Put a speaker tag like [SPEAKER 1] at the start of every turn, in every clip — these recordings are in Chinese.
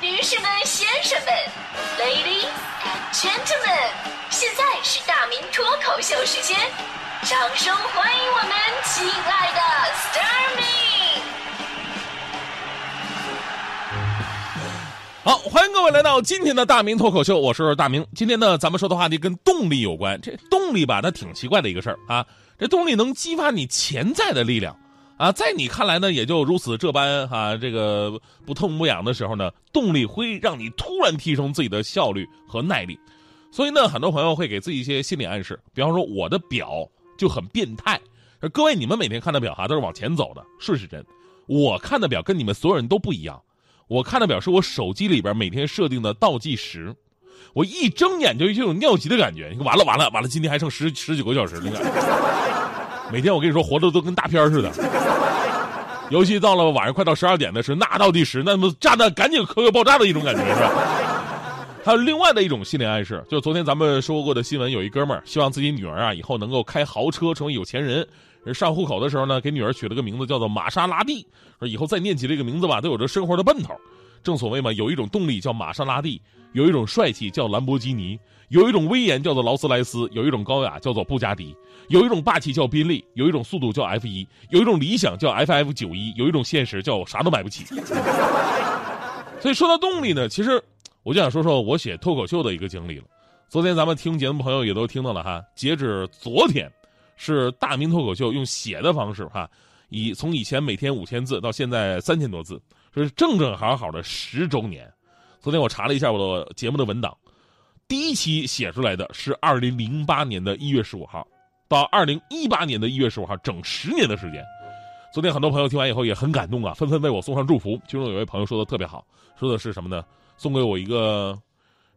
[SPEAKER 1] 女士们、先生们，Ladies and Gentlemen，现在是大明脱口秀时间，掌声欢迎我们亲爱的 s t a r m y
[SPEAKER 2] 好，欢迎各位来到今天的大明脱口秀，我是大明。今天呢，咱们说的话题跟动力有关。这动力吧，它挺奇怪的一个事儿啊。这动力能激发你潜在的力量啊，在你看来呢，也就如此这般哈、这个不痛不痒的时候呢，动力会让你突然提升自己的效率和耐力。所以呢，很多朋友会给自己一些心理暗示，比方说我的表就很变态。各位，你们每天看的表哈都是往前走的，顺时针。我看的表跟你们所有人都不一样。我看的表是我手机里边每天设定的倒计时，我一睁眼就有一种尿急的感觉。完了完了完了，今天还剩十十几个小时，你看，每天我跟你说活的都跟大片似的。尤其到了晚上快到十二点的时候，那倒计时，那么炸弹赶紧科学爆炸的一种感觉是吧？还有另外的一种心理暗示，就是昨天咱们说过的新闻，有一哥们儿希望自己女儿啊以后能够开豪车，成为有钱人。上户口的时候呢，给女儿取了个名字叫做玛莎拉蒂，说以后再念起这个名字吧，都有着生活的奔头。正所谓嘛，有一种动力叫玛莎拉蒂，有一种帅气叫兰博基尼，有一种威严叫做劳斯莱斯，有一种高雅叫做布加迪，有一种霸气叫宾利，有一种速度叫 F 一，有一种理想叫 FF 九一，有一种现实叫啥都买不起。所以说到动力呢，其实我就想说说我写脱口秀的一个经历了。昨天咱们听节目朋友也都听到了哈，截止昨天。是大明脱口秀用写的方式哈，以从以前每天五千字到现在三千多字，这是正正好好的十周年。昨天我查了一下我的节目的文档，第一期写出来的是二零零八年的一月十五号，到二零一八年的一月十五号，整十年的时间。昨天很多朋友听完以后也很感动啊，纷纷为我送上祝福。其中有位朋友说的特别好，说的是什么呢？送给我一个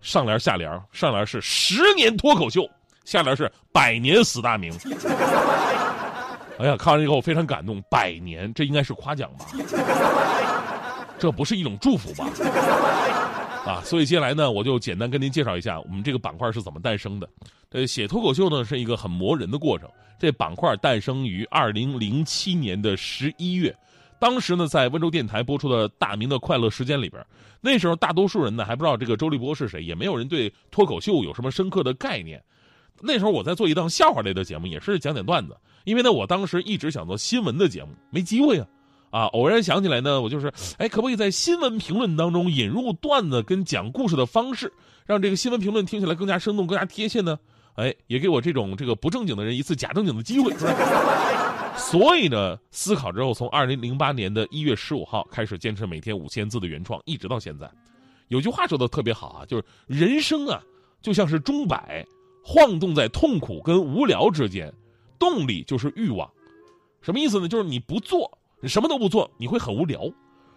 [SPEAKER 2] 上联下联，上联是十年脱口秀。下联是百年死大明。哎呀，看完以后非常感动。百年，这应该是夸奖吧？这不是一种祝福吧？啊，所以接下来呢，我就简单跟您介绍一下我们这个板块是怎么诞生的。呃，写脱口秀呢是一个很磨人的过程。这板块诞生于二零零七年的十一月，当时呢在温州电台播出的《大明的快乐时间》里边，那时候大多数人呢还不知道这个周立波是谁，也没有人对脱口秀有什么深刻的概念。那时候我在做一档笑话类的节目，也是讲讲段子。因为呢，我当时一直想做新闻的节目，没机会啊。啊，偶然想起来呢，我就是，哎，可不可以在新闻评论当中引入段子跟讲故事的方式，让这个新闻评论听起来更加生动、更加贴切呢？哎，也给我这种这个不正经的人一次假正经的机会。所以呢，思考之后，从二零零八年的一月十五号开始坚持每天五千字的原创，一直到现在。有句话说的特别好啊，就是人生啊，就像是钟摆。晃动在痛苦跟无聊之间，动力就是欲望，什么意思呢？就是你不做，你什么都不做，你会很无聊；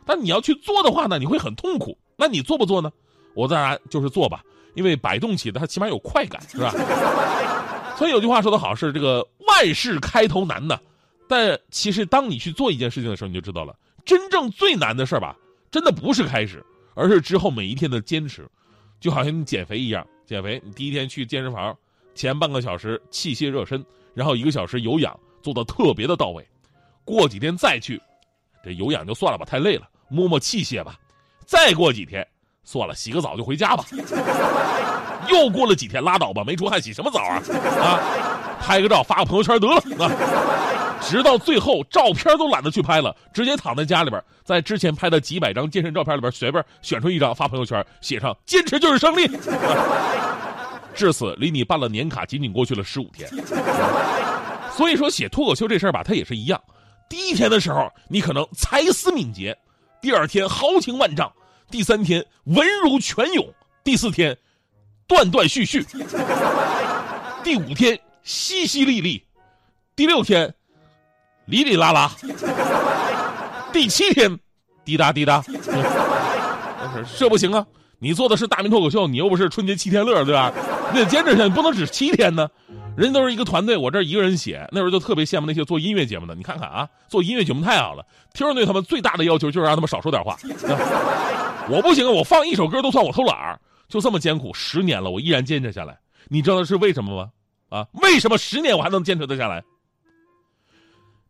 [SPEAKER 2] 但你要去做的话呢，你会很痛苦。那你做不做呢？我当然就是做吧，因为摆动起的它起码有快感，是吧？所以有句话说得好，是这个万事开头难呢。但其实当你去做一件事情的时候，你就知道了，真正最难的事儿吧，真的不是开始，而是之后每一天的坚持，就好像你减肥一样。减肥，你第一天去健身房，前半个小时器械热身，然后一个小时有氧，做的特别的到位。过几天再去，这有氧就算了吧，太累了，摸摸器械吧。再过几天，算了，洗个澡就回家吧。又过了几天，拉倒吧，没出汗洗什么澡啊？啊，拍个照发个朋友圈得了啊。直到最后，照片都懒得去拍了，直接躺在家里边，在之前拍的几百张健身照片里边随便选出一张发朋友圈，写上“坚持就是胜利”。至此，离你办了年卡仅仅过去了十五天。所以说，写脱口秀这事儿吧，它也是一样。第一天的时候，你可能才思敏捷；第二天豪情万丈；第三天文如泉涌；第四天断断续续；第五天淅淅沥沥；第六天。哩哩啦啦，第七天，滴答滴答，这不行啊！你做的是大明脱口秀，你又不是春节七天乐，对吧？你得坚持下去，不能只七天呢。人家都是一个团队，我这一个人写，那时候就特别羡慕那些做音乐节目的。你看看啊，做音乐节目太好了。听众对他们最大的要求就是让他们少说点话。我不行，我放一首歌都算我偷懒儿。就这么艰苦，十年了，我依然坚持下来。你知道是为什么吗？啊，为什么十年我还能坚持得下来？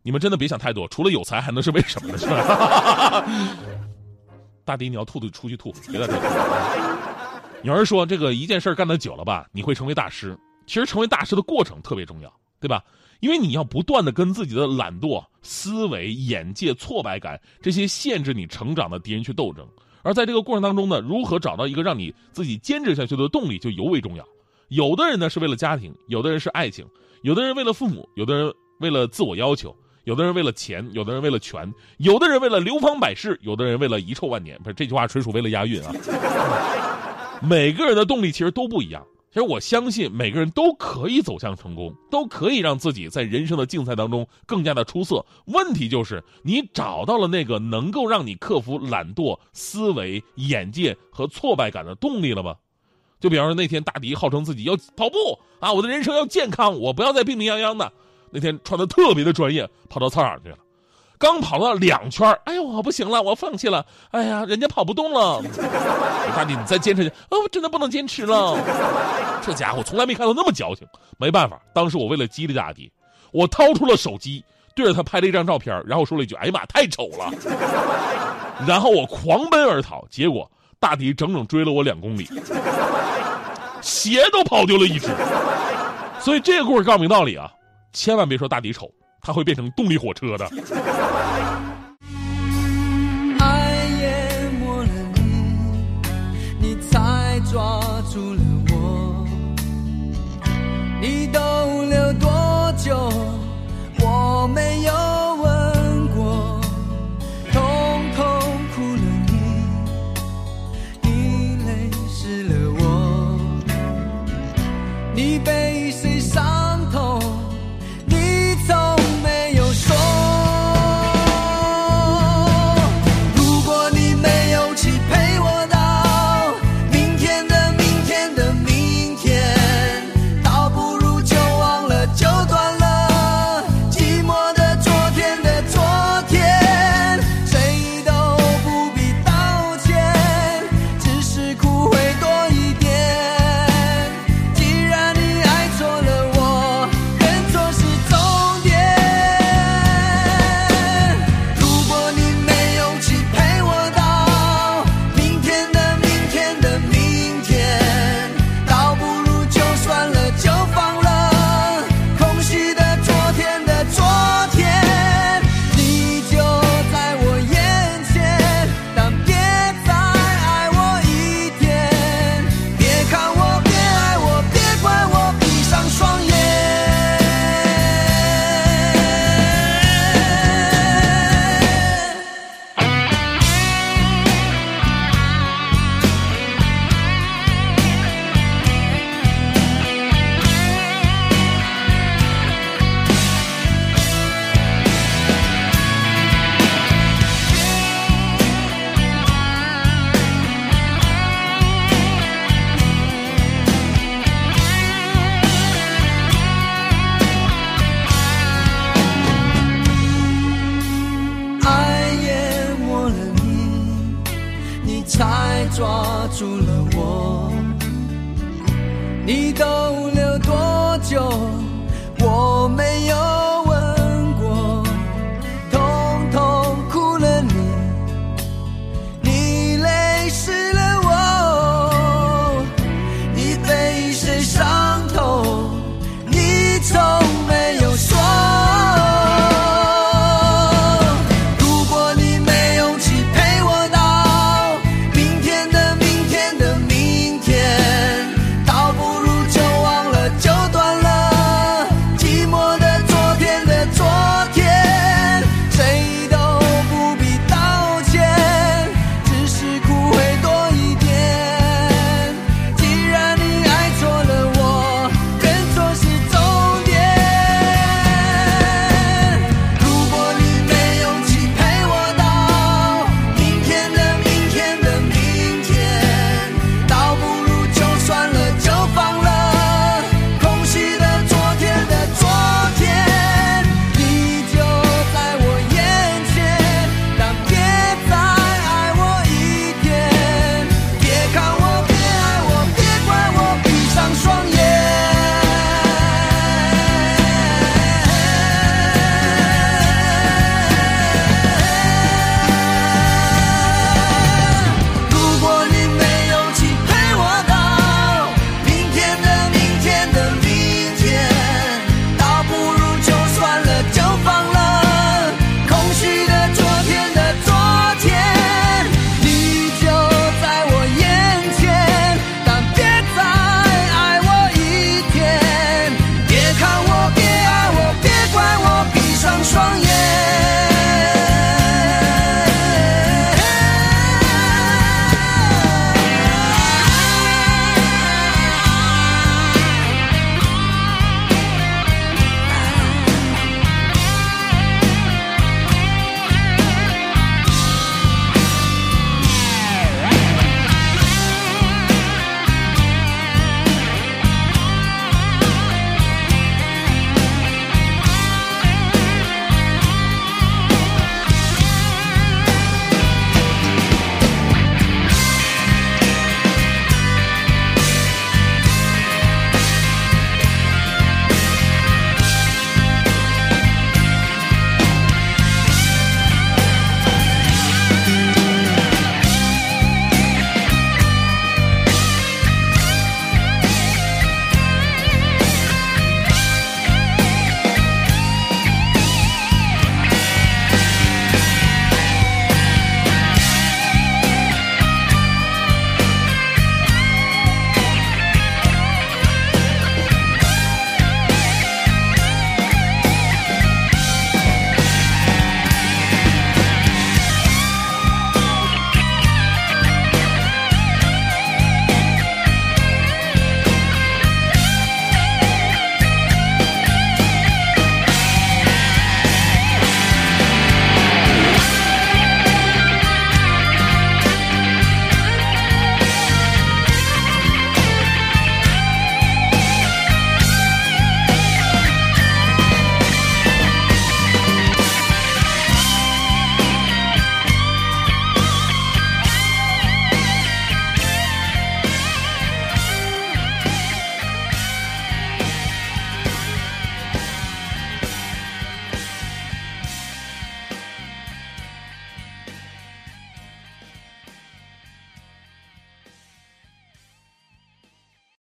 [SPEAKER 2] 你们真的别想太多，除了有才，还能是为什么呢？是吧？大迪，你要吐就出去吐，别在这吐。有人说，这个一件事干得久了吧，你会成为大师。其实成为大师的过程特别重要，对吧？因为你要不断的跟自己的懒惰、思维、眼界、挫败感这些限制你成长的敌人去斗争。而在这个过程当中呢，如何找到一个让你自己坚持下去的动力就尤为重要。有的人呢是为了家庭，有的人是爱情，有的人为了父母，有的人为了自我要求，有的人为了钱，有的人为了权，有的人为了流芳百世，有的人为了遗臭万年。不是这句话纯属为了押韵啊。每个人的动力其实都不一样。其实我相信每个人都可以走向成功，都可以让自己在人生的竞赛当中更加的出色。问题就是你找到了那个能够让你克服懒惰、思维、眼界和挫败感的动力了吗？就比方说那天大迪号称自己要跑步啊，我的人生要健康，我不要再病病殃殃的。那天穿的特别的专业，跑到操场去了。刚跑了两圈哎呦，我不行了，我放弃了。哎呀，人家跑不动了。大弟，你再坚持一下，哦，我真的不能坚持了。这家伙从来没看到那么矫情。没办法，当时我为了激励大迪，我掏出了手机，对着他拍了一张照片，然后说了一句：“哎呀妈，太丑了。”然后我狂奔而逃，结果大迪整整追了我两公里，鞋都跑丢了一只。所以这个故事告诉明道理啊，千万别说大迪丑。它会变成动力火车的。
[SPEAKER 3] 爱淹没了你，你才装住了